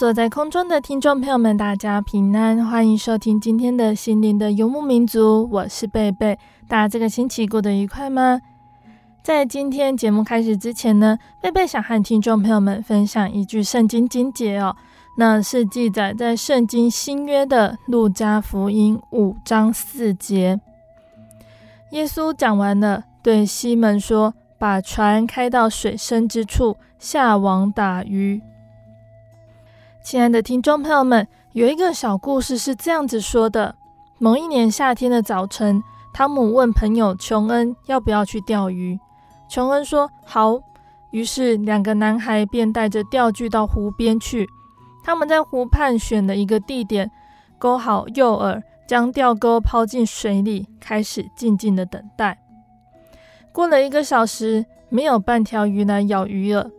坐在空中的听众朋友们，大家平安，欢迎收听今天的心灵的游牧民族，我是贝贝。大家这个星期过得愉快吗？在今天节目开始之前呢，贝贝想和听众朋友们分享一句圣经经节哦，那是记载在圣经新约的路加福音五章四节。耶稣讲完了，对西门说：“把船开到水深之处，下网打鱼。”亲爱的听众朋友们，有一个小故事是这样子说的：某一年夏天的早晨，汤姆问朋友琼恩要不要去钓鱼。琼恩说好。于是两个男孩便带着钓具到湖边去。他们在湖畔选了一个地点，勾好诱饵，将钓钩抛进水里，开始静静的等待。过了一个小时，没有半条鱼来咬鱼饵。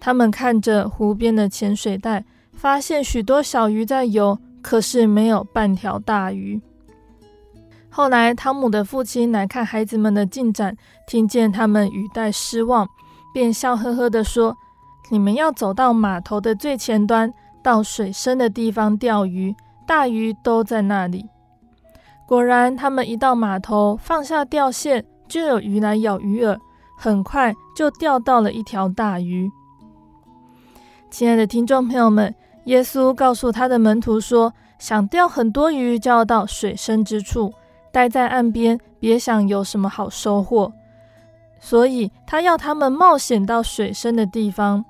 他们看着湖边的浅水带。发现许多小鱼在游，可是没有半条大鱼。后来，汤姆的父亲来看孩子们的进展，听见他们语带失望，便笑呵呵地说：“你们要走到码头的最前端，到水深的地方钓鱼，大鱼都在那里。”果然，他们一到码头，放下钓线，就有鱼来咬鱼饵，很快就钓到了一条大鱼。亲爱的听众朋友们。耶稣告诉他的门徒说：“想钓很多鱼，就要到水深之处，待在岸边，别想有什么好收获。所以，他要他们冒险到水深的地方。”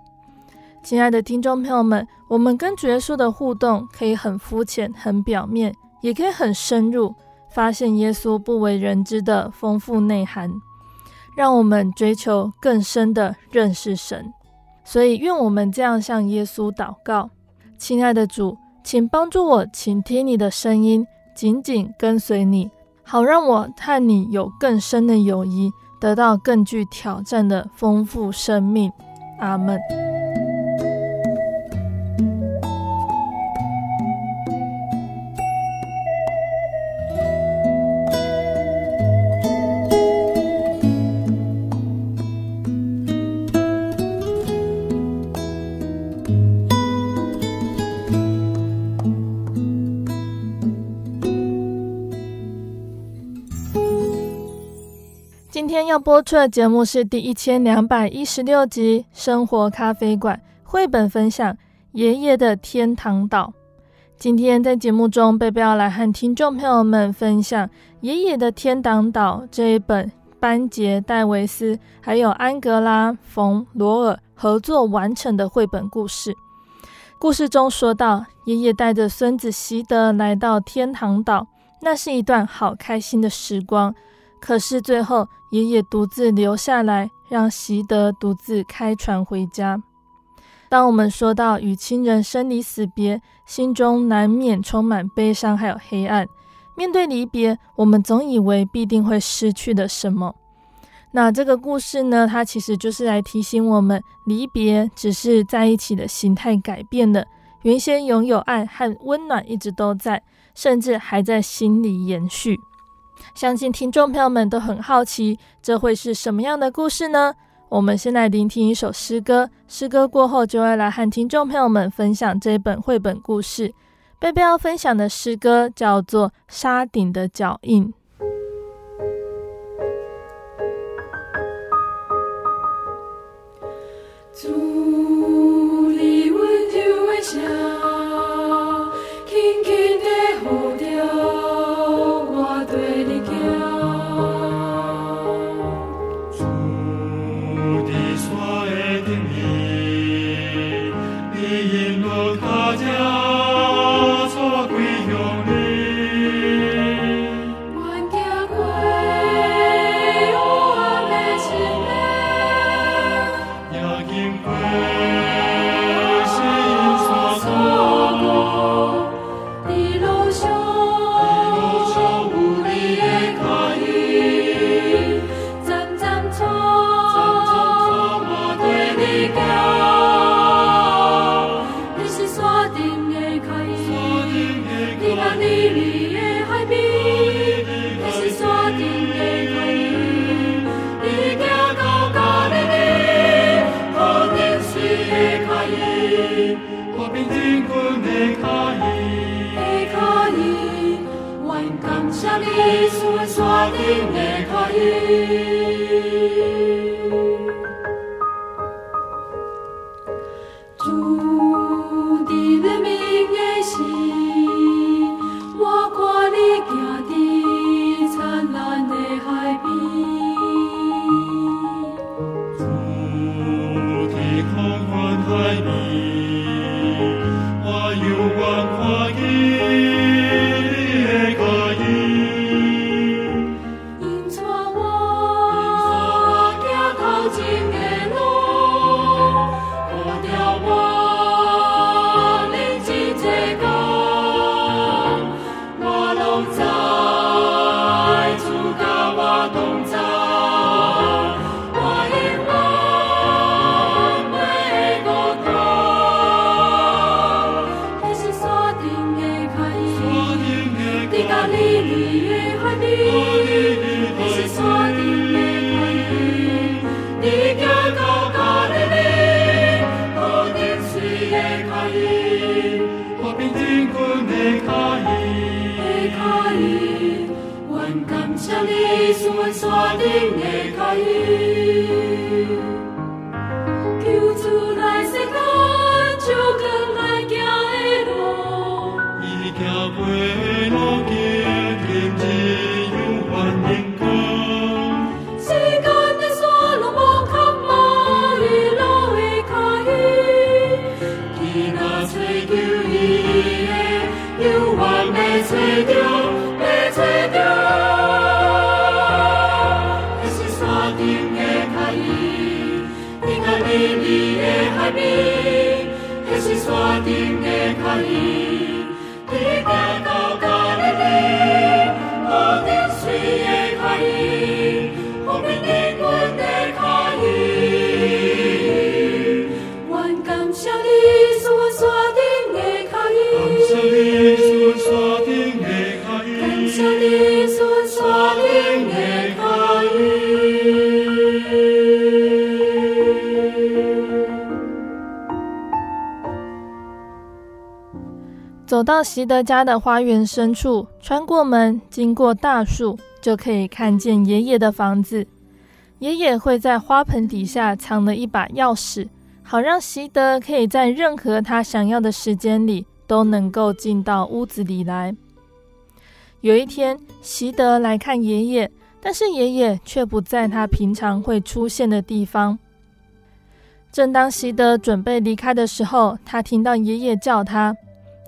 亲爱的听众朋友们，我们跟主耶稣的互动可以很肤浅、很表面，也可以很深入，发现耶稣不为人知的丰富内涵，让我们追求更深的认识神。所以，愿我们这样向耶稣祷告。亲爱的主，请帮助我请听你的声音，紧紧跟随你，好让我和你有更深的友谊，得到更具挑战的丰富生命。阿门。播出的节目是第一千两百一十六集《生活咖啡馆》绘本分享《爷爷的天堂岛》。今天在节目中，贝贝要来和听众朋友们分享《爷爷的天堂岛》这一本班杰·戴维斯还有安格拉·冯·罗尔合作完成的绘本故事。故事中说到，爷爷带着孙子席德来到天堂岛，那是一段好开心的时光。可是最后，爷爷独自留下来，让席德独自开船回家。当我们说到与亲人生离死别，心中难免充满悲伤，还有黑暗。面对离别，我们总以为必定会失去的什么。那这个故事呢，它其实就是来提醒我们，离别只是在一起的形态改变了，原先拥有爱和温暖一直都在，甚至还在心里延续。相信听众朋友们都很好奇，这会是什么样的故事呢？我们先来聆听一首诗歌，诗歌过后就会来和听众朋友们分享这本绘本故事。贝贝要分享的诗歌叫做《沙顶的脚印》。走到席德家的花园深处，穿过门，经过大树，就可以看见爷爷的房子。爷爷会在花盆底下藏了一把钥匙，好让席德可以在任何他想要的时间里都能够进到屋子里来。有一天，席德来看爷爷，但是爷爷却不在他平常会出现的地方。正当席德准备离开的时候，他听到爷爷叫他。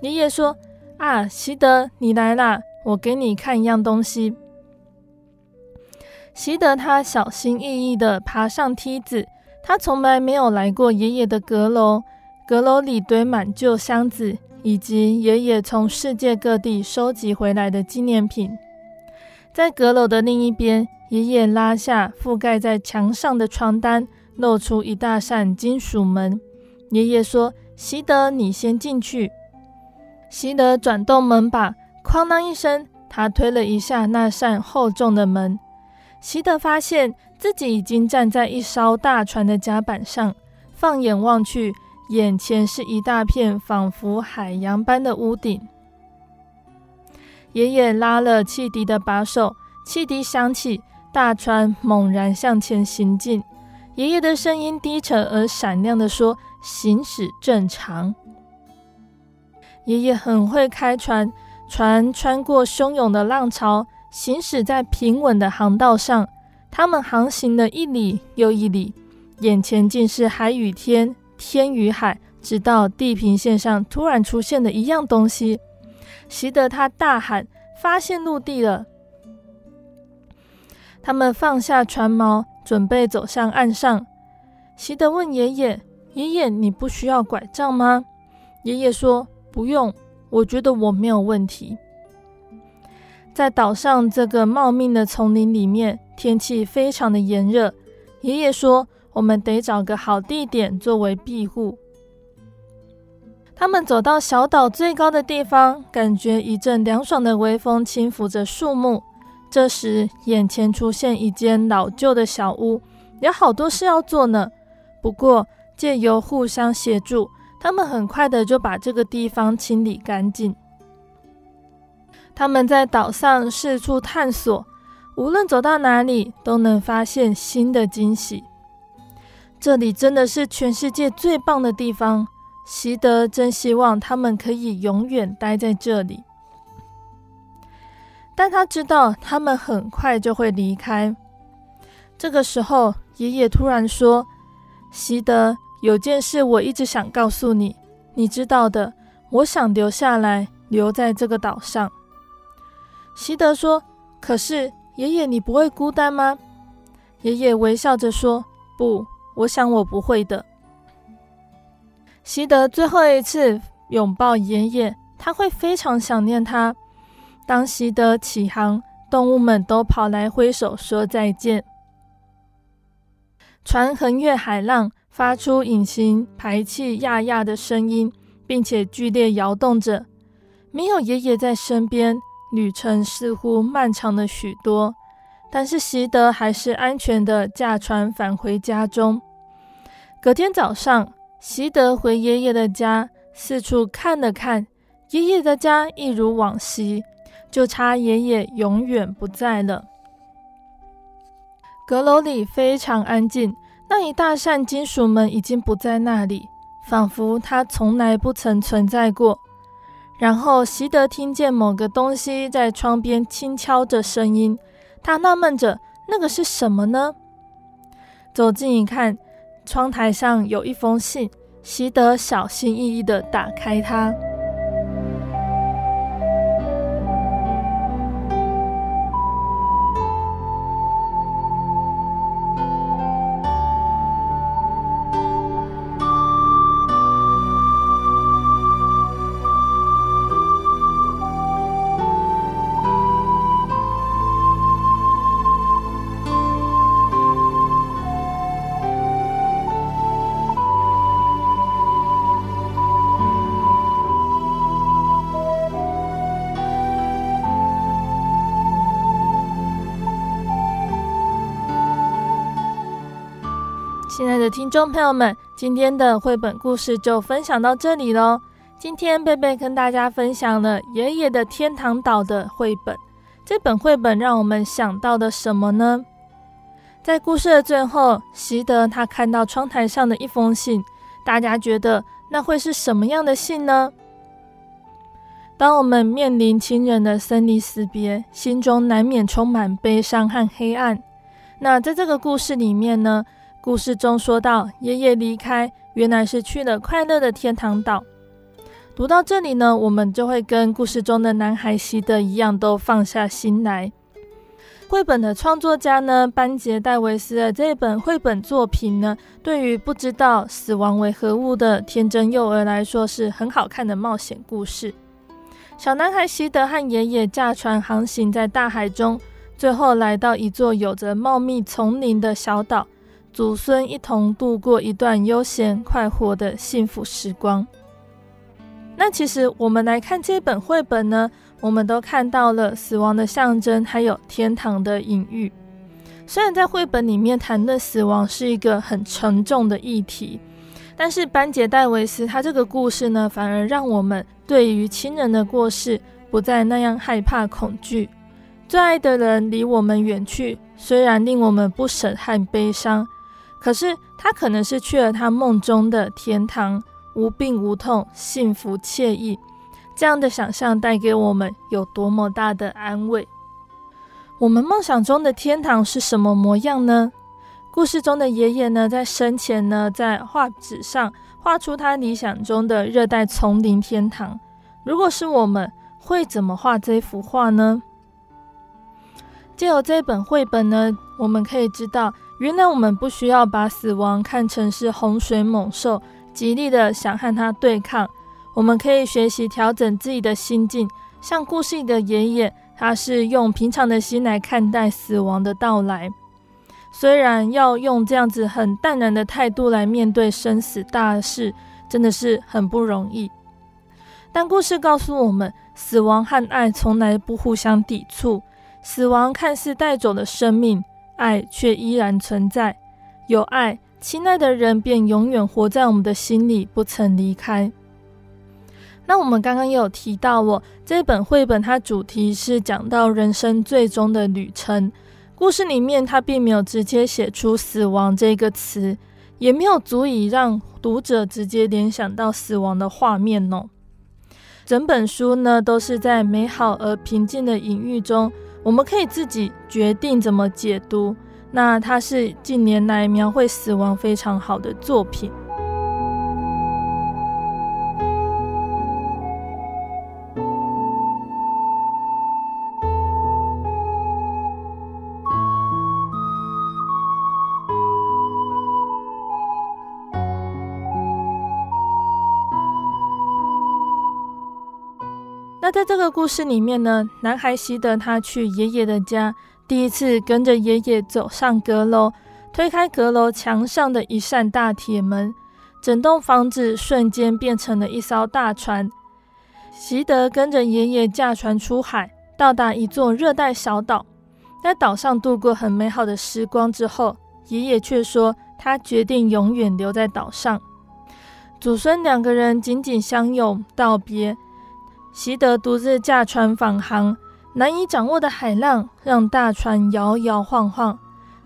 爷爷说：“啊，席德，你来啦！我给你看一样东西。”席德他小心翼翼地爬上梯子，他从来没有来过爷爷的阁楼。阁楼里堆满旧箱子，以及爷爷从世界各地收集回来的纪念品。在阁楼的另一边，爷爷拉下覆盖在墙上的床单，露出一大扇金属门。爷爷说：“席德，你先进去。”席德转动门把，哐当一声，他推了一下那扇厚重的门，习得发现自己已经站在一艘大船的甲板上，放眼望去，眼前是一大片仿佛海洋般的屋顶。爷爷拉了汽笛的把手，汽笛响起，大船猛然向前行进。爷爷的声音低沉而闪亮地说：“行驶正常。”爷爷很会开船，船穿过汹涌的浪潮，行驶在平稳的航道上。他们航行了一里又一里，眼前尽是海与天，天与海，直到地平线上突然出现了一样东西。习得他大喊：“发现陆地了！”他们放下船锚，准备走向岸上。习得问爷爷：“爷爷，你不需要拐杖吗？”爷爷说：“不用，我觉得我没有问题。”在岛上这个茂密的丛林里面，天气非常的炎热。爷爷说：“我们得找个好地点作为庇护。”他们走到小岛最高的地方，感觉一阵凉爽的微风轻抚着树木。这时，眼前出现一间老旧的小屋，有好多事要做呢。不过，借由互相协助，他们很快的就把这个地方清理干净。他们在岛上四处探索，无论走到哪里，都能发现新的惊喜。这里真的是全世界最棒的地方。习得真希望他们可以永远待在这里，但他知道他们很快就会离开。这个时候，爷爷突然说：“习得，有件事我一直想告诉你，你知道的，我想留下来，留在这个岛上。”习得说：“可是，爷爷，你不会孤单吗？”爷爷微笑着说：“不，我想我不会的。”习得最后一次拥抱爷爷，他会非常想念他。当习得起航，动物们都跑来挥手说再见。船横越海浪，发出隐形排气呀呀的声音，并且剧烈摇动着。没有爷爷在身边，旅程似乎漫长了许多。但是习得还是安全地驾船返回家中。隔天早上。习得回爷爷的家，四处看了看，爷爷的家一如往昔，就差爷爷永远不在了。阁楼里非常安静，那一大扇金属门已经不在那里，仿佛它从来不曾存在过。然后习得听见某个东西在窗边轻敲着声音，他纳闷着，那个是什么呢？走近一看。窗台上有一封信，习得小心翼翼地打开它。听众朋友们，今天的绘本故事就分享到这里喽。今天贝贝跟大家分享了《爷爷的天堂岛》的绘本。这本绘本让我们想到的什么呢？在故事的最后，习得他看到窗台上的一封信，大家觉得那会是什么样的信呢？当我们面临亲人的生离死别，心中难免充满悲伤和黑暗。那在这个故事里面呢，故事中说到，爷爷离开，原来是去了快乐的天堂岛。读到这里呢，我们就会跟故事中的男孩习得一样，都放下心来。绘本的创作家呢，班杰戴维斯的这本绘本作品呢，对于不知道死亡为何物的天真幼儿来说，是很好看的冒险故事。小男孩习得和爷爷驾船航行在大海中，最后来到一座有着茂密丛林的小岛。祖孙一同度过一段悠闲快活的幸福时光。那其实我们来看这本绘本呢，我们都看到了死亡的象征，还有天堂的隐喻。虽然在绘本里面谈论死亡是一个很沉重的议题，但是班杰戴维斯他这个故事呢，反而让我们对于亲人的过世不再那样害怕恐惧。最爱的人离我们远去，虽然令我们不舍和悲伤，可是他可能是去了他梦中的天堂，无病无痛，幸福惬意。这样的想象带给我们有多么大的安慰？我们梦想中的天堂是什么模样呢？故事中的爷爷呢，在生前呢，在画纸上画出他理想中的热带丛林天堂。如果是我们，会怎么画这幅画呢？借由这本绘本呢，我们可以知道，原来我们不需要把死亡看成是洪水猛兽，极力的想和它对抗。我们可以学习调整自己的心境，像故事里的爷爷，他是用平常的心来看待死亡的到来。虽然要用这样子很淡然的态度来面对生死大事，真的是很不容易。但故事告诉我们，死亡和爱从来不互相抵触。死亡看似带走了生命，爱却依然存在。有爱，亲爱的人便永远活在我们的心里，不曾离开。那我们刚刚也有提到哦，这本绘本它主题是讲到人生最终的旅程。故事里面它并没有直接写出死亡这个词，也没有足以让读者直接联想到死亡的画面哦。整本书呢都是在美好而平静的隐喻中，我们可以自己决定怎么解读。那它是近年来描绘死亡非常好的作品。那在这个故事里面呢，男孩希德他去爷爷的家，第一次跟着爷爷走上阁楼，推开阁楼墙上的一扇大铁门，整栋房子瞬间变成了一艘大船。希德跟着爷爷驾船出海，到达一座热带小岛，在岛上度过很美好的时光之后，爷爷却说他决定永远留在岛上。祖孙两个人紧紧相拥道别。习德独自驾船返航，难以掌握的海浪让大船摇摇晃晃。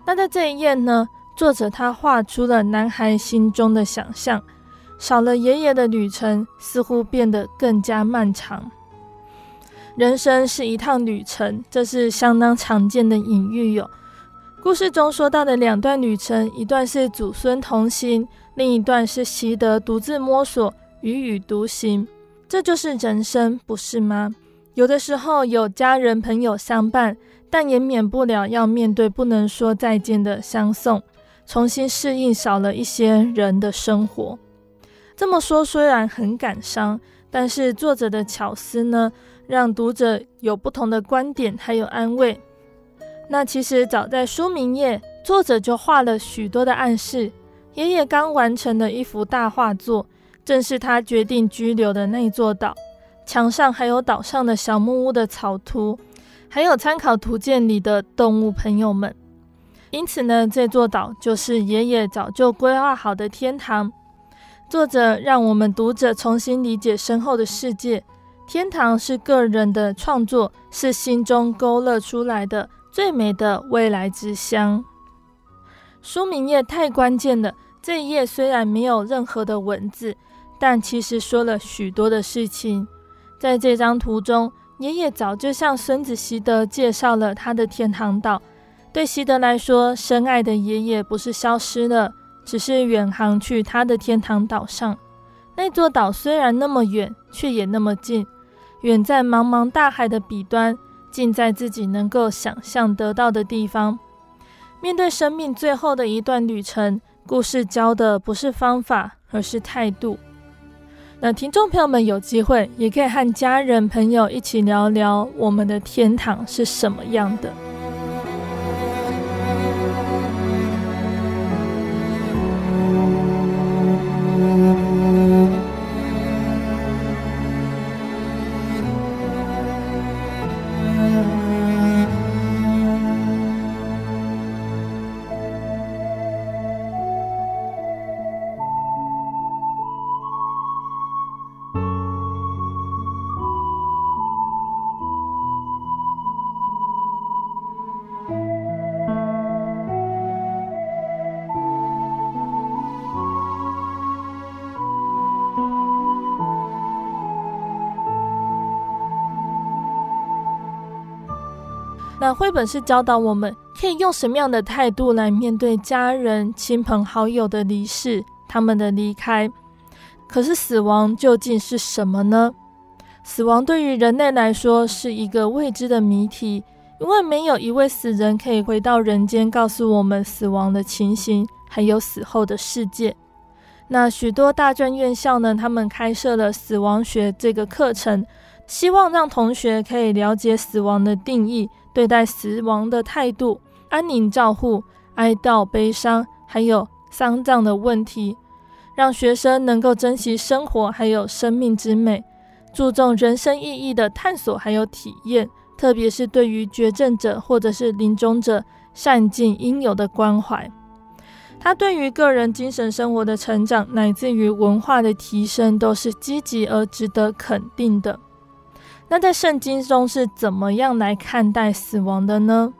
那在这一页呢？作者他画出了男孩心中的想象，少了爷爷的旅程似乎变得更加漫长。人生是一趟旅程，这是相当常见的隐喻哟。故事中说到的两段旅程，一段是祖孙同行，另一段是习德独自摸索，踽踽独行。这就是人生，不是吗？有的时候有家人朋友相伴，但也免不了要面对不能说再见的相送，重新适应少了一些人的生活。这么说虽然很感伤，但是作者的巧思呢，让读者有不同的观点，还有安慰。那其实早在书名页，作者就画了许多的暗示。爷爷刚完成的一幅大画作。正是他决定居留的那座岛，墙上还有岛上的小木屋的草图，还有参考图鉴里的动物朋友们。因此呢，这座岛就是爷爷早就规划好的天堂。作者让我们读者重新理解身后的世界。天堂是个人的创作，是心中勾勒出来的最美的未来之乡。书名页太关键了，这一页虽然没有任何的文字。但其实说了许多的事情，在这张图中，爷爷早就向孙子希德介绍了他的天堂岛。对希德来说，深爱的爷爷不是消失了，只是远航去他的天堂岛上。那座岛虽然那么远，却也那么近，远在茫茫大海的彼端，近在自己能够想象得到的地方。面对生命最后的一段旅程，故事教的不是方法，而是态度。那听众朋友们有机会也可以和家人朋友一起聊聊我们的天堂是什么样的。绘本是教导我们可以用什么样的态度来面对家人、亲朋好友的离世，他们的离开。可是死亡究竟是什么呢？死亡对于人类来说是一个未知的谜题，因为没有一位死人可以回到人间，告诉我们死亡的情形，还有死后的世界。那许多大专院校呢，他们开设了死亡学这个课程，希望让同学可以了解死亡的定义，对待死亡的态度、安宁照护、哀悼、悲伤，还有丧葬的问题，让学生能够珍惜生活，还有生命之美。注重人生意义的探索，还有体验，特别是对于绝症者或者是临终者，善尽应有的关怀。他对于个人精神生活的成长，乃至于文化的提升，都是积极而值得肯定的。那在圣经中是怎么样来看待死亡的呢？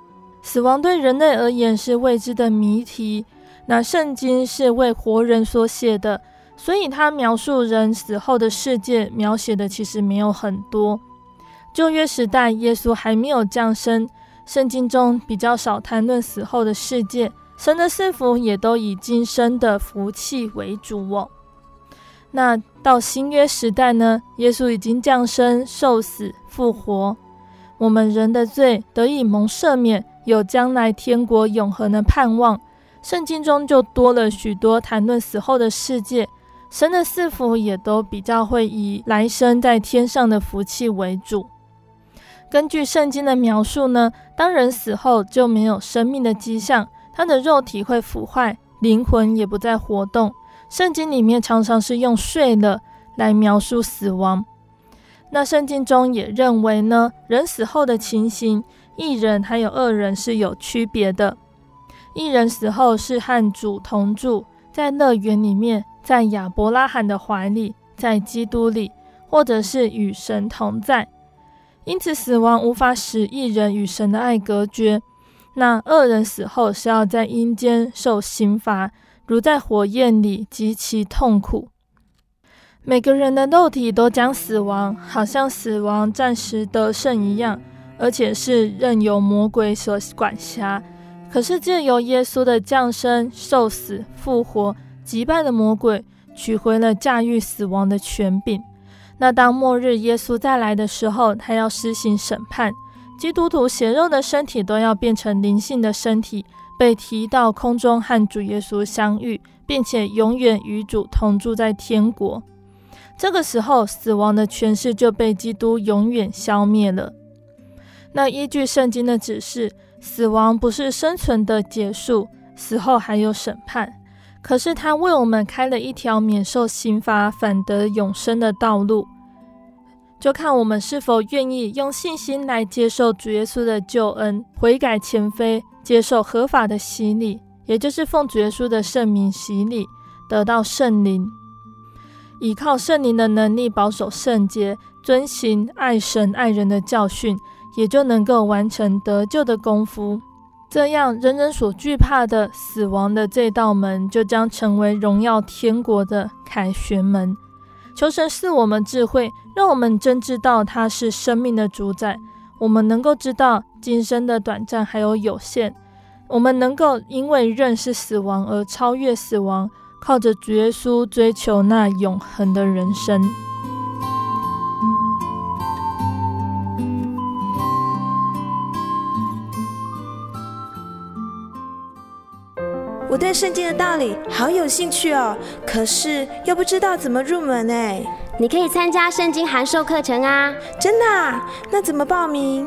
死亡对人类而言是未知的谜题。那圣经是为活人所写的。所以，他描述人死后的世界，描写的其实没有很多。旧约时代，耶稣还没有降生，圣经中比较少谈论死后的世界。神的赐福也都以今生的福气为主哦。那到新约时代呢？耶稣已经降生、受死、复活，我们人的罪得以蒙赦免，有将来天国永恒的盼望。圣经中就多了许多谈论死后的世界。神的赐福也都比较会以来生在天上的福气为主。根据圣经的描述呢，当人死后就没有生命的迹象，他的肉体会腐坏，灵魂也不再活动。圣经里面常常是用睡了来描述死亡。那圣经中也认为呢，人死后的情形，义人还有恶人是有区别的。义人死后是和主同住，在乐园里面。在亚伯拉罕的怀里，在基督里，或者是与神同在，因此死亡无法使义人与神的爱隔绝。那恶人死后是要在阴间受刑罚，如在火焰里极其痛苦。每个人的肉体都将死亡，好像死亡暂时得胜一样，而且是任由魔鬼所管辖。可是借由耶稣的降生、受死、复活。击败了魔鬼，取回了驾驭死亡的权柄。那当末日耶稣再来的时候，他要施行审判，基督徒血肉的身体都要变成灵性的身体，被提到空中和主耶稣相遇，并且永远与主同住在天国。这个时候，死亡的权势就被基督永远消灭了。那依据圣经的指示，死亡不是生存的结束，死后还有审判。可是他为我们开了一条免受刑罚、反得永生的道路，就看我们是否愿意用信心来接受主耶稣的救恩，悔改前非，接受合法的洗礼，也就是奉主耶稣的圣名洗礼，得到圣灵，依靠圣灵的能力保守圣洁，遵行爱神爱人的教训，也就能够完成得救的功夫。这样，人人所惧怕的死亡的这道门，就将成为荣耀天国的凯旋门。求神赐我们智慧，让我们真知道他是生命的主宰。我们能够知道今生的短暂还有有限，我们能够因为认识死亡而超越死亡，靠着主耶稣追求那永恒的人生。我对圣经的道理好有兴趣哦，可是又不知道怎么入门哎。你可以参加圣经函授课程啊！真的啊？那怎么报名？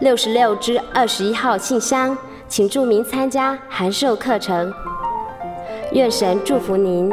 六十六至二十一号信箱，请注明参加函授课程。愿神祝福您。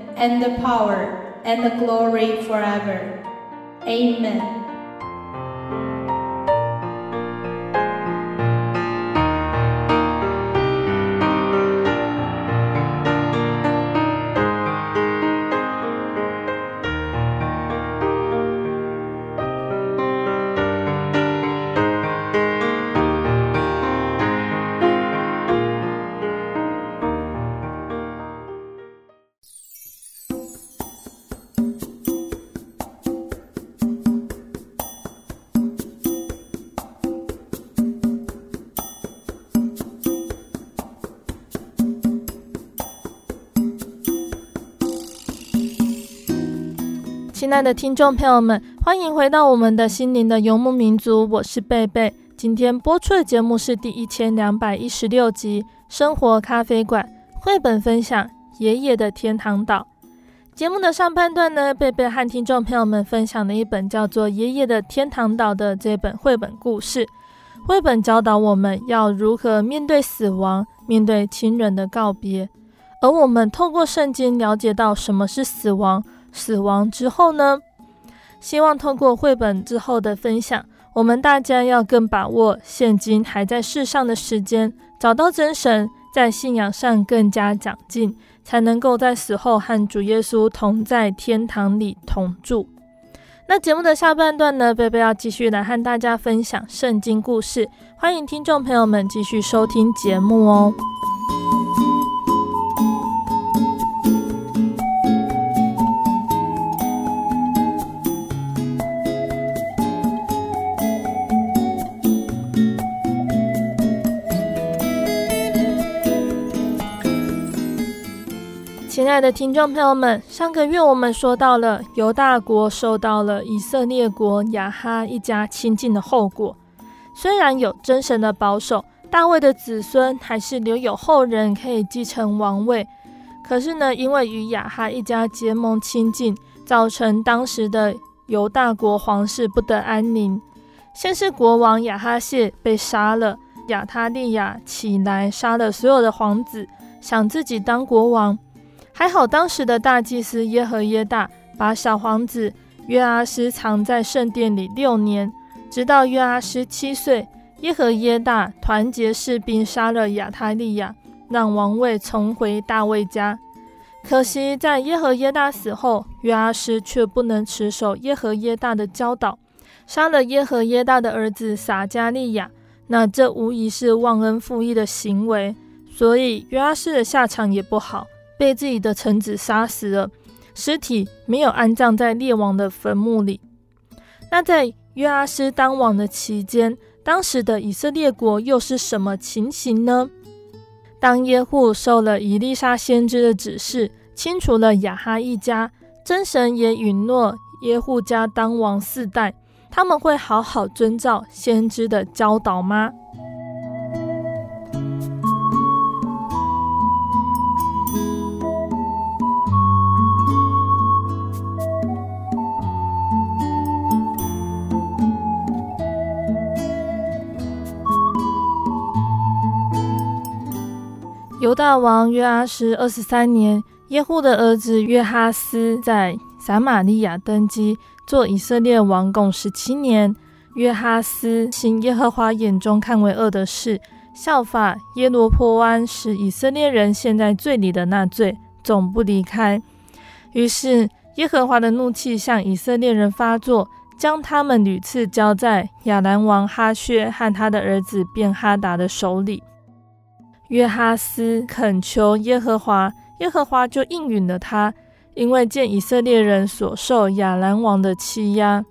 and the power, and the glory forever. Amen. 亲爱的听众朋友们，欢迎回到我们的心灵的游牧民族，我是贝贝。今天播出的节目是第一千两百一十六集《生活咖啡馆》绘本分享《爷爷的天堂岛》。节目的上半段呢，贝贝和听众朋友们分享了一本叫做《爷爷的天堂岛》的这本绘本故事。绘本教导我们要如何面对死亡，面对亲人的告别。而我们透过圣经了解到什么是死亡。死亡之后呢？希望通过绘本之后的分享，我们大家要更把握现今还在世上的时间，找到真神，在信仰上更加长进，才能够在死后和主耶稣同在天堂里同住。那节目的下半段呢，贝贝要继续来和大家分享圣经故事，欢迎听众朋友们继续收听节目哦。亲爱的听众朋友们，上个月我们说到了犹大国受到了以色列国雅哈一家亲近的后果。虽然有真神的保守，大卫的子孙还是留有后人可以继承王位。可是呢，因为与雅哈一家结盟亲近，造成当时的犹大国皇室不得安宁。先是国王雅哈谢被杀了，亚他利雅起来杀了所有的皇子，想自己当国王。还好，当时的大祭司耶和耶大把小皇子约阿施藏在圣殿里六年，直到约阿施七岁，耶和耶大团结士兵杀了亚他利雅，让王位重回大卫家。可惜，在耶和耶大死后，约阿施却不能持守耶和耶大的教导，杀了耶和耶大的儿子撒迦利亚。那这无疑是忘恩负义的行为，所以约阿施的下场也不好。被自己的臣子杀死了，尸体没有安葬在列王的坟墓里。那在约阿施当王的期间，当时的以色列国又是什么情形呢？当耶户受了以利沙先知的指示，清除了亚哈一家，真神也允诺耶户家当王四代，他们会好好遵照先知的教导吗？犹大王约阿施二十三年，耶户的儿子约哈斯在撒玛利亚登基，做以色列王共十七年。约哈斯行耶和华眼中看为恶的事，效法耶罗波安，使以色列人陷在罪里的那罪，总不离开。于是耶和华的怒气向以色列人发作，将他们屡次交在亚兰王哈薛和他的儿子便哈达的手里。约哈斯恳求耶和华，耶和华就应允了他，因为见以色列人所受亚兰王的欺压。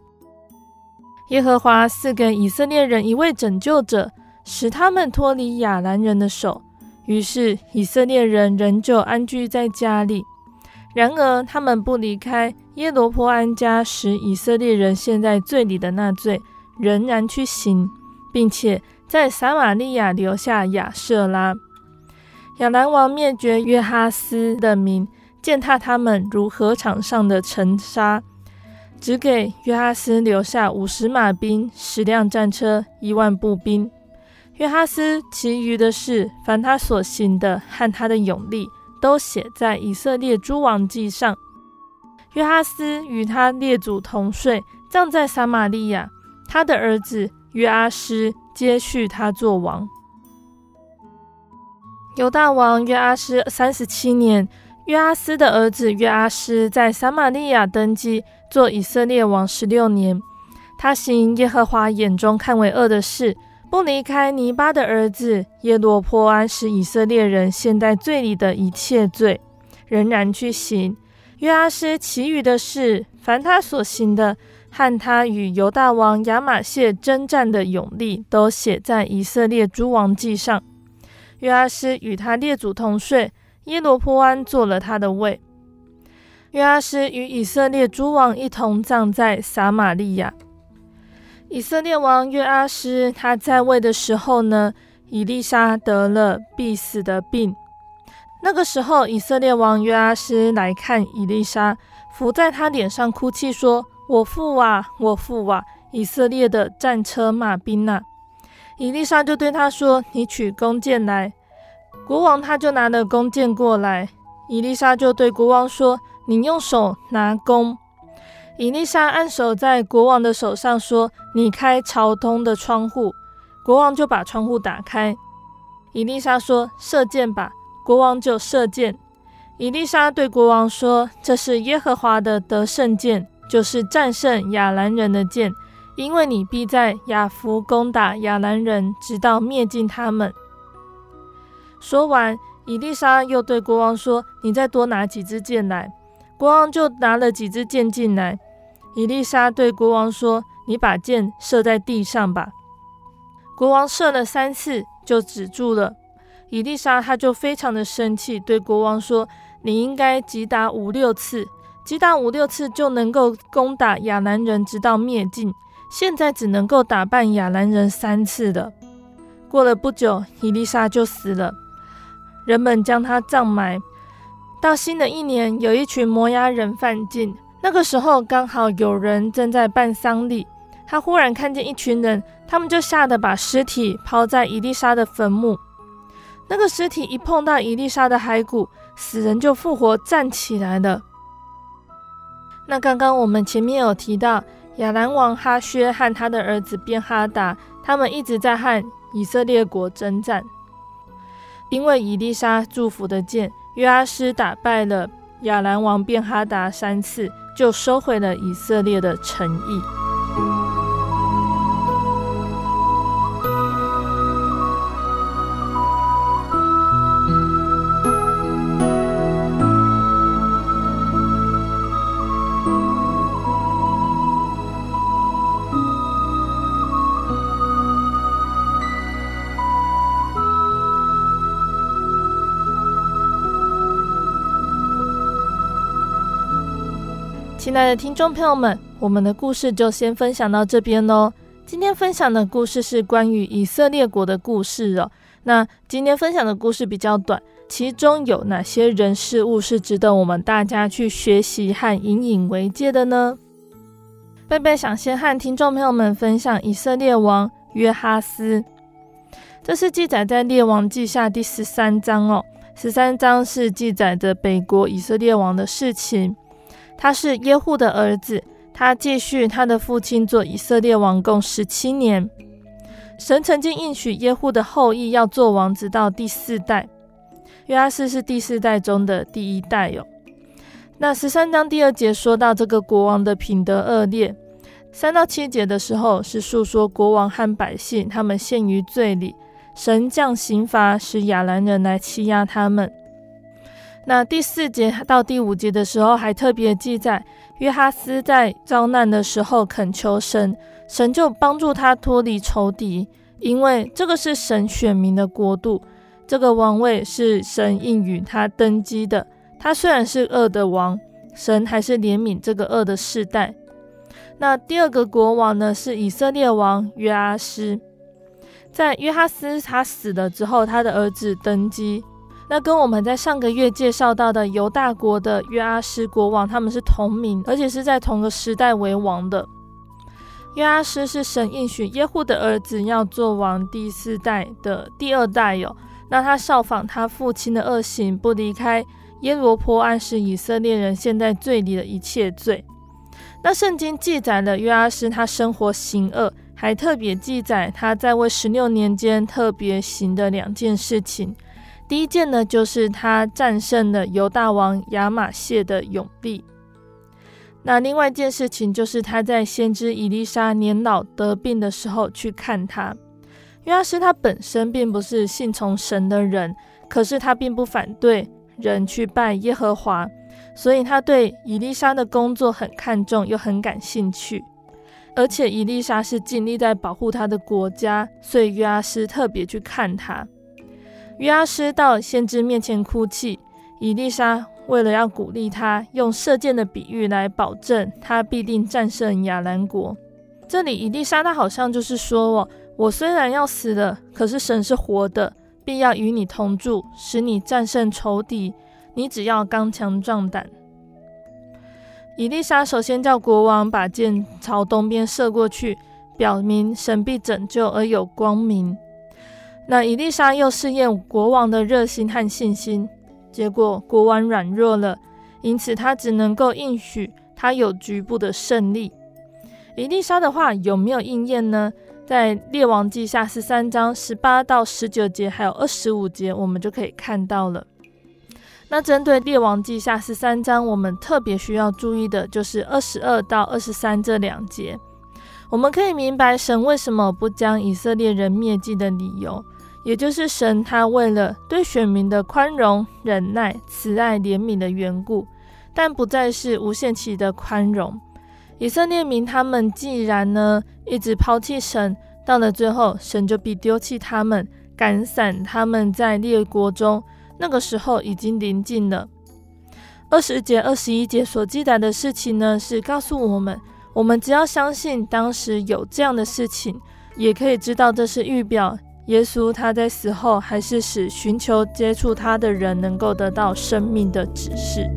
耶和华赐给以色列人一位拯救者，使他们脱离亚兰人的手。于是以色列人仍旧安居在家里。然而，他们不离开耶罗波安家使以色列人陷在罪里的那罪，仍然去行，并且在撒玛利亚留下亚舍拉。亚兰王灭绝约哈斯的民，践踏他们如禾场上的尘沙，只给约哈斯留下五十马兵、十辆战车、一万步兵。约哈斯其余的事，凡他所行的和他的勇力。都写在以色列诸王记上。约哈斯与他列祖同睡，葬在撒玛利亚。他的儿子约阿施接续他做王。犹大王约阿斯三十七年，约阿斯的儿子约阿斯在撒玛利亚登基，做以色列王十六年。他行耶和华眼中看为恶的事。不离开尼巴的儿子耶罗波安使以色列人陷在罪里的一切罪，仍然去行。约阿斯其余的事，凡他所行的，和他与犹大王亚玛谢征战的勇力，都写在以色列诸王记上。约阿施与他列祖同睡，耶罗波安做了他的位。约阿施与以色列诸王一同葬在撒玛利亚。以色列王约阿施他在位的时候呢，以利沙得了必死的病。那个时候，以色列王约阿施来看以利沙，伏在他脸上哭泣，说：“我父啊，我父啊！以色列的战车马兵呐！”伊丽莎就对他说：“你取弓箭来。”国王他就拿了弓箭过来。伊丽莎就对国王说：“你用手拿弓。”伊丽莎按手在国王的手上，说：“你开朝东的窗户。”国王就把窗户打开。伊丽莎说：“射箭吧。”国王就射箭。伊丽莎对国王说：“这是耶和华的得胜箭，就是战胜亚兰人的箭，因为你必在亚弗攻打亚兰人，直到灭尽他们。”说完，伊丽莎又对国王说：“你再多拿几支箭来。”国王就拿了几支箭进来。伊丽莎对国王说：“你把箭射在地上吧。”国王射了三次就止住了。伊丽莎他就非常的生气，对国王说：“你应该击打五六次，击打五六次就能够攻打亚兰人，直到灭尽。现在只能够打败亚兰人三次了。”过了不久，伊丽莎就死了，人们将她葬埋。到新的一年，有一群摩押人犯境。那个时候刚好有人正在办丧礼，他忽然看见一群人，他们就吓得把尸体抛在伊丽莎的坟墓。那个尸体一碰到伊丽莎的骸骨，死人就复活站起来了。那刚刚我们前面有提到，亚兰王哈薛和他的儿子便哈达，他们一直在和以色列国征战，因为以丽莎祝福的剑，约阿施打败了亚兰王便哈达三次。就收回了以色列的诚意。亲爱的听众朋友们，我们的故事就先分享到这边喽。今天分享的故事是关于以色列国的故事哦。那今天分享的故事比较短，其中有哪些人事物是值得我们大家去学习和引以为戒的呢？贝贝想先和听众朋友们分享以色列王约哈斯，这是记载在列王记下第十三章哦。十三章是记载着北国以色列王的事情。他是耶户的儿子，他继续他的父亲做以色列王共十七年。神曾经应许耶户的后裔要做王，直到第四代。约阿斯是第四代中的第一代哟。那十三章第二节说到这个国王的品德恶劣，三到七节的时候是述说国王和百姓他们陷于罪里，神降刑罚使亚兰人来欺压他们。那第四节到第五节的时候还特别记载，约哈斯在遭难的时候恳求神，神就帮助他脱离仇敌，因为这个是神选民的国度，这个王位是神应允他登基的。他虽然是恶的王，神还是怜悯这个恶的世代。那第二个国王呢，是以色列王约阿斯，在约哈斯他死了之后，他的儿子登基。那跟我们在上个月介绍到的犹大国的约阿施国王，他们是同名，而且是在同个时代为王的。约阿施是神应许耶户的儿子，要做王第四代的第二代哟。那他效仿他父亲的恶行，不离开耶罗波安，是以色列人现在罪里的一切罪。那圣经记载了约阿施他生活行恶，还特别记载他在位十六年间特别行的两件事情。第一件呢，就是他战胜了犹大王亚玛谢的勇力。那另外一件事情，就是他在先知以利沙年老得病的时候去看他。约阿施他本身并不是信从神的人，可是他并不反对人去拜耶和华，所以他对以利沙的工作很看重，又很感兴趣。而且以利沙是尽力在保护他的国家，所以约阿施特别去看他。约阿施到先知面前哭泣，以利沙为了要鼓励他，用射箭的比喻来保证他必定战胜亚兰国。这里以利沙他好像就是说：“哦，我虽然要死了，可是神是活的，必要与你同住，使你战胜仇敌。你只要刚强壮胆。”以利沙首先叫国王把箭朝东边射过去，表明神必拯救而有光明。那以利沙又试验国王的热心和信心，结果国王软弱了，因此他只能够应许他有局部的胜利。以利沙的话有没有应验呢？在列王记下十三章十八到十九节，还有二十五节，我们就可以看到了。那针对列王记下十三章，我们特别需要注意的就是二十二到二十三这两节，我们可以明白神为什么不将以色列人灭迹的理由。也就是神，他为了对选民的宽容、忍耐、慈爱、怜悯的缘故，但不再是无限期的宽容。以色列民他们既然呢一直抛弃神，到了最后，神就必丢弃他们，赶散他们在列国中。那个时候已经临近了。二十节、二十一节所记载的事情呢，是告诉我们，我们只要相信当时有这样的事情，也可以知道这是预表。耶稣他在死后，还是使寻求接触他的人能够得到生命的指示。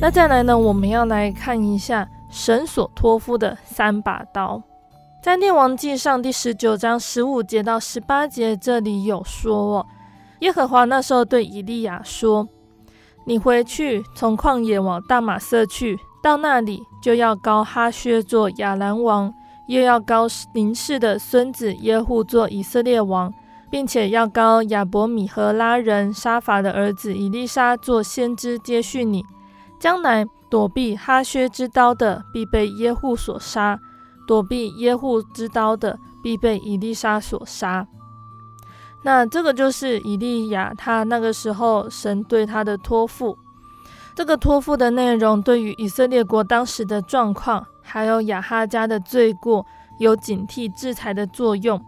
那再来呢，我们要来看一下。神所托付的三把刀，在列王记上第十九章十五节到十八节，这里有说，耶和华那时候对以利亚说：“你回去，从旷野往大马色去，到那里就要膏哈薛做亚兰王，又要膏宁氏的孙子耶户做以色列王，并且要膏亚伯米和拉人沙法的儿子以利沙做先知接续你，将来。”躲避哈薛之刀的，必被耶户所杀；躲避耶户之刀的，必被以利沙所杀。那这个就是以利亚他那个时候神对他的托付。这个托付的内容，对于以色列国当时的状况，还有亚哈家的罪过，有警惕制裁的作用；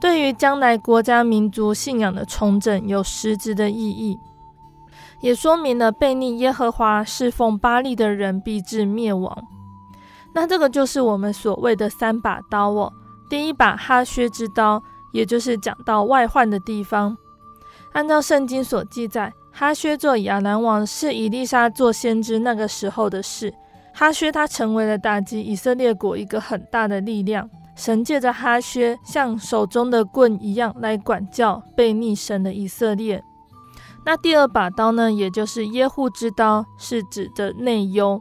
对于将来国家民族信仰的重整，有实质的意义。也说明了悖逆耶和华、侍奉巴力的人必至灭亡。那这个就是我们所谓的三把刀哦。第一把哈薛之刀，也就是讲到外患的地方。按照圣经所记载，哈薛做亚兰王是以利沙做先知那个时候的事。哈薛他成为了打击以色列国一个很大的力量。神借着哈薛像手中的棍一样来管教悖逆神的以色列。那第二把刀呢，也就是耶户之刀，是指的内忧。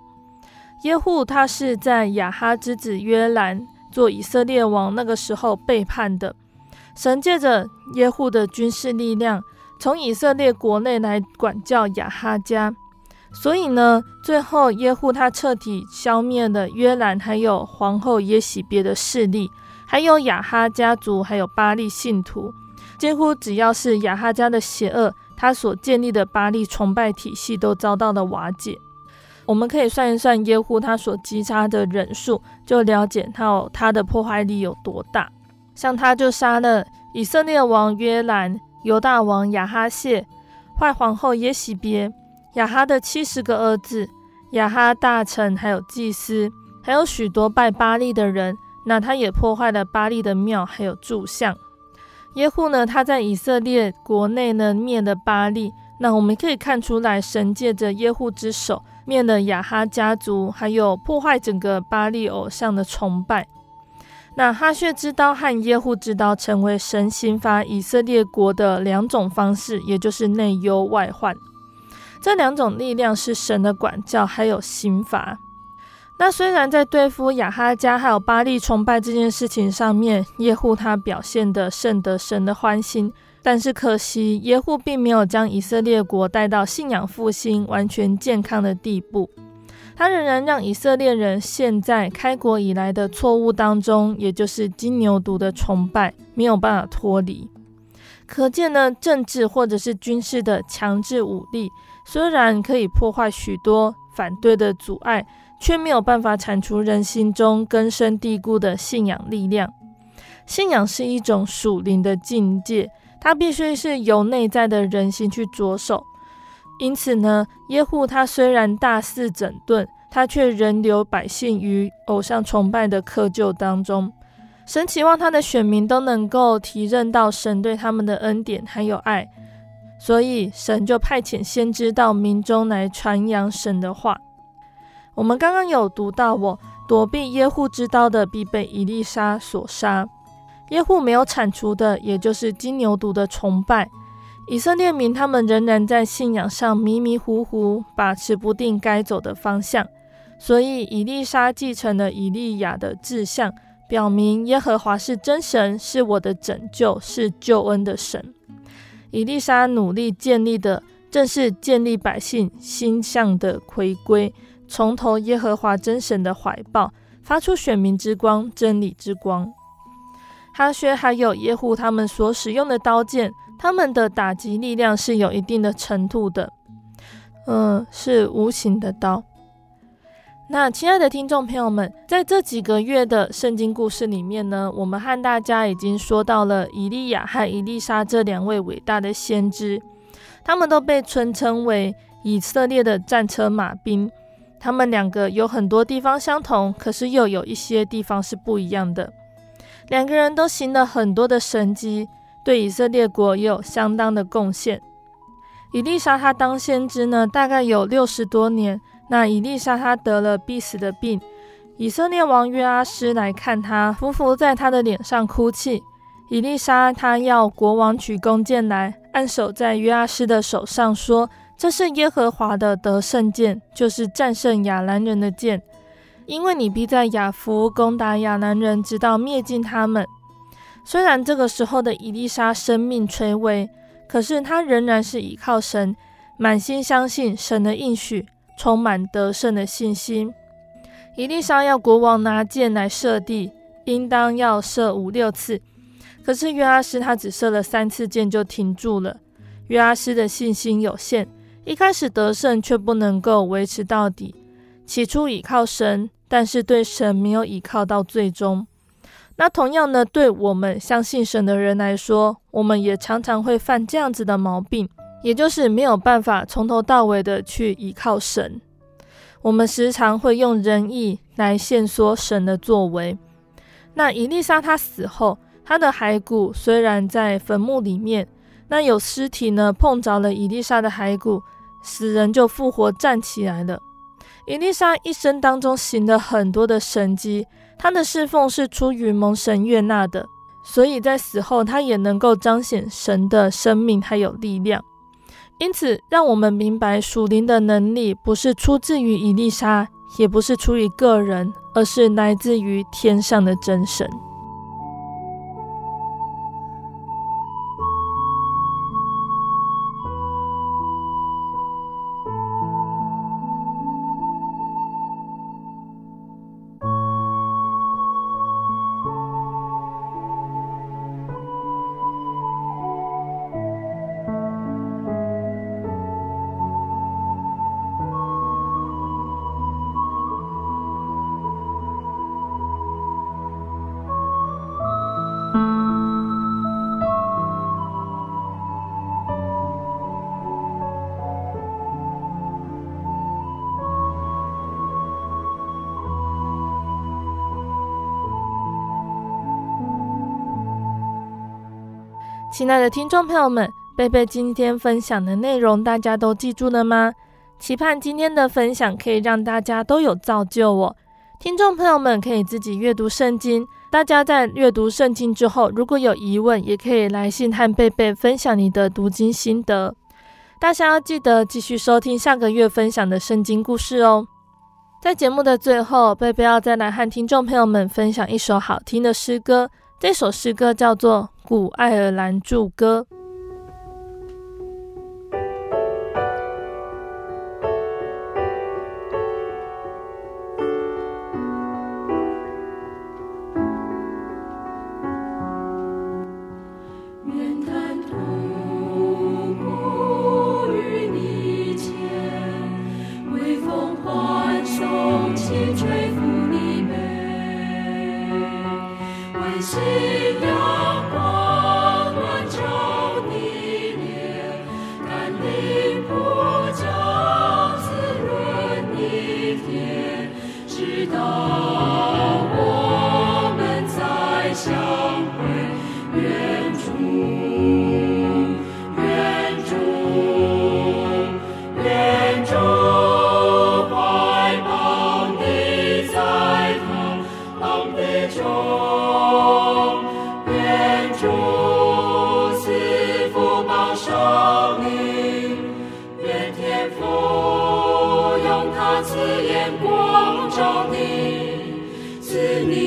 耶户他是在亚哈之子约兰做以色列王那个时候背叛的，神借着耶户的军事力量，从以色列国内来管教亚哈家。所以呢，最后耶户他彻底消灭了约兰还有皇后耶洗别的势力，还有亚哈家族，还有巴力信徒，几乎只要是亚哈家的邪恶，他所建立的巴力崇拜体系都遭到了瓦解。我们可以算一算耶户他所击杀的人数，就了解到他的破坏力有多大。像他就杀了以色列王约兰、犹大王亚哈谢、坏皇后耶洗别。亚哈的七十个儿子，亚哈大臣，还有祭司，还有许多拜巴力的人。那他也破坏了巴力的庙，还有柱像。耶户呢，他在以色列国内呢灭了巴力。那我们可以看出来，神借着耶户之手灭了亚哈家族，还有破坏整个巴力偶像的崇拜。那哈薛之刀和耶户之刀成为神刑罚以色列国的两种方式，也就是内忧外患。这两种力量是神的管教，还有刑罚。那虽然在对付亚哈家还有巴力崇拜这件事情上面，耶户他表现得甚得神的欢心，但是可惜耶户并没有将以色列国带到信仰复兴、完全健康的地步。他仍然让以色列人陷在开国以来的错误当中，也就是金牛犊的崇拜，没有办法脱离。可见呢，政治或者是军事的强制武力。虽然可以破坏许多反对的阻碍，却没有办法铲除人心中根深蒂固的信仰力量。信仰是一种属灵的境界，它必须是由内在的人心去着手。因此呢，耶户他虽然大肆整顿，他却仍留百姓于偶像崇拜的窠臼当中。神期望他的选民都能够体认到神对他们的恩典还有爱。所以神就派遣先知到民中来传扬神的话。我们刚刚有读到，我躲避耶户之刀的必被以利沙所杀。耶户没有铲除的，也就是金牛犊的崇拜。以色列民他们仍然在信仰上迷迷糊糊，把持不定该走的方向。所以以利沙继承了以利亚的志向，表明耶和华是真神，是我的拯救，是救恩的神。以利沙努力建立的，正是建立百姓心向的回归，重投耶和华真神的怀抱，发出选民之光、真理之光。哈薛还有耶户他们所使用的刀剑，他们的打击力量是有一定的程度的，嗯，是无形的刀。那亲爱的听众朋友们，在这几个月的圣经故事里面呢，我们和大家已经说到了以利亚和以利沙这两位伟大的先知，他们都被尊称为以色列的战车马兵。他们两个有很多地方相同，可是又有一些地方是不一样的。两个人都行了很多的神迹，对以色列国也有相当的贡献。以利沙他当先知呢，大概有六十多年。那以利沙他得了必死的病，以色列王约阿施来看他，伏伏在他的脸上哭泣。以利沙他要国王取弓箭来，按手在约阿施的手上，说：“这是耶和华的得胜箭，就是战胜亚兰人的箭。因为你必在亚弗攻打亚兰人，直到灭尽他们。”虽然这个时候的伊丽莎生命垂危，可是他仍然是倚靠神，满心相信神的应许。充满得胜的信心。伊丽莎要国王拿箭来射地，应当要射五六次。可是约阿施他只射了三次箭就停住了。约阿施的信心有限，一开始得胜却不能够维持到底。起初倚靠神，但是对神没有倚靠到最终。那同样呢，对我们相信神的人来说，我们也常常会犯这样子的毛病。也就是没有办法从头到尾的去依靠神，我们时常会用人意来限缩神的作为。那伊丽莎她死后，她的骸骨虽然在坟墓里面，那有尸体呢碰着了伊丽莎的骸骨，死人就复活站起来了。伊丽莎一生当中行了很多的神迹，她的侍奉是出于蒙神悦纳的，所以在死后他也能够彰显神的生命还有力量。因此，让我们明白属灵的能力不是出自于伊丽莎，也不是出于个人，而是来自于天上的真神。亲爱的听众朋友们，贝贝今天分享的内容大家都记住了吗？期盼今天的分享可以让大家都有造就哦。听众朋友们可以自己阅读圣经，大家在阅读圣经之后，如果有疑问，也可以来信和贝贝分享你的读经心得。大家要记得继续收听下个月分享的圣经故事哦。在节目的最后，贝贝要再来和听众朋友们分享一首好听的诗歌，这首诗歌叫做《古爱尔兰祝歌》。慈眼光照你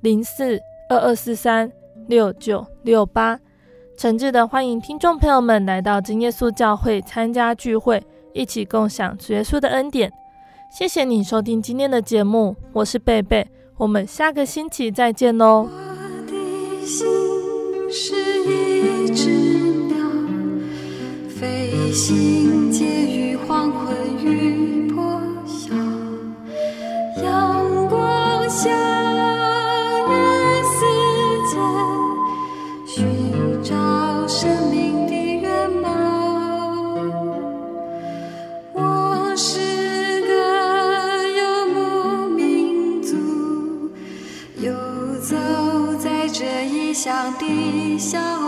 零四二二四三六九六八，诚挚的欢迎听众朋友们来到真耶稣教会参加聚会，一起共享主耶稣的恩典。谢谢你收听今天的节目，我是贝贝，我们下个星期再见喽。我的心是一只鸟，飞行介于黄昏与笑。